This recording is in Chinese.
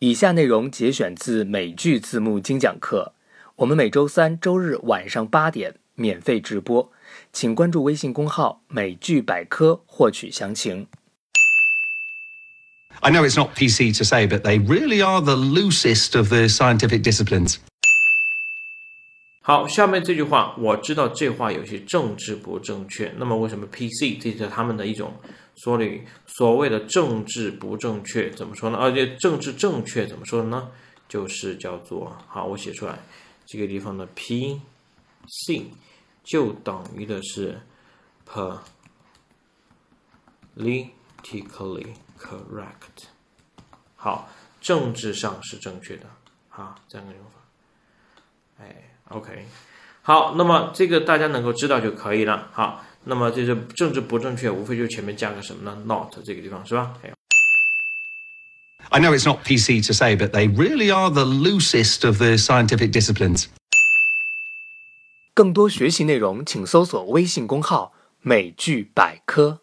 以下内容节选自美剧字幕精讲课，我们每周三、周日晚上八点免费直播，请关注微信公号“美剧百科”获取详情。I know it's not PC to say, but they really are the loosest of the scientific disciplines. 好，下面这句话我知道这话有些政治不正确。那么为什么 PC 这是他们的一种说理？所谓的政治不正确怎么说呢？而且政治正确怎么说呢？就是叫做好，我写出来这个地方的 PC 就等于的是 politically correct。好，政治上是正确的。啊，这样个用法。哎，OK，好，那么这个大家能够知道就可以了。好，那么这是政治不正确，无非就是前面加个什么呢？not 这个地方是吧？还有 I know it's not PC to say, but they really are the loosest of the scientific disciplines. 更多学习内容，请搜索微信公号“美剧百科”。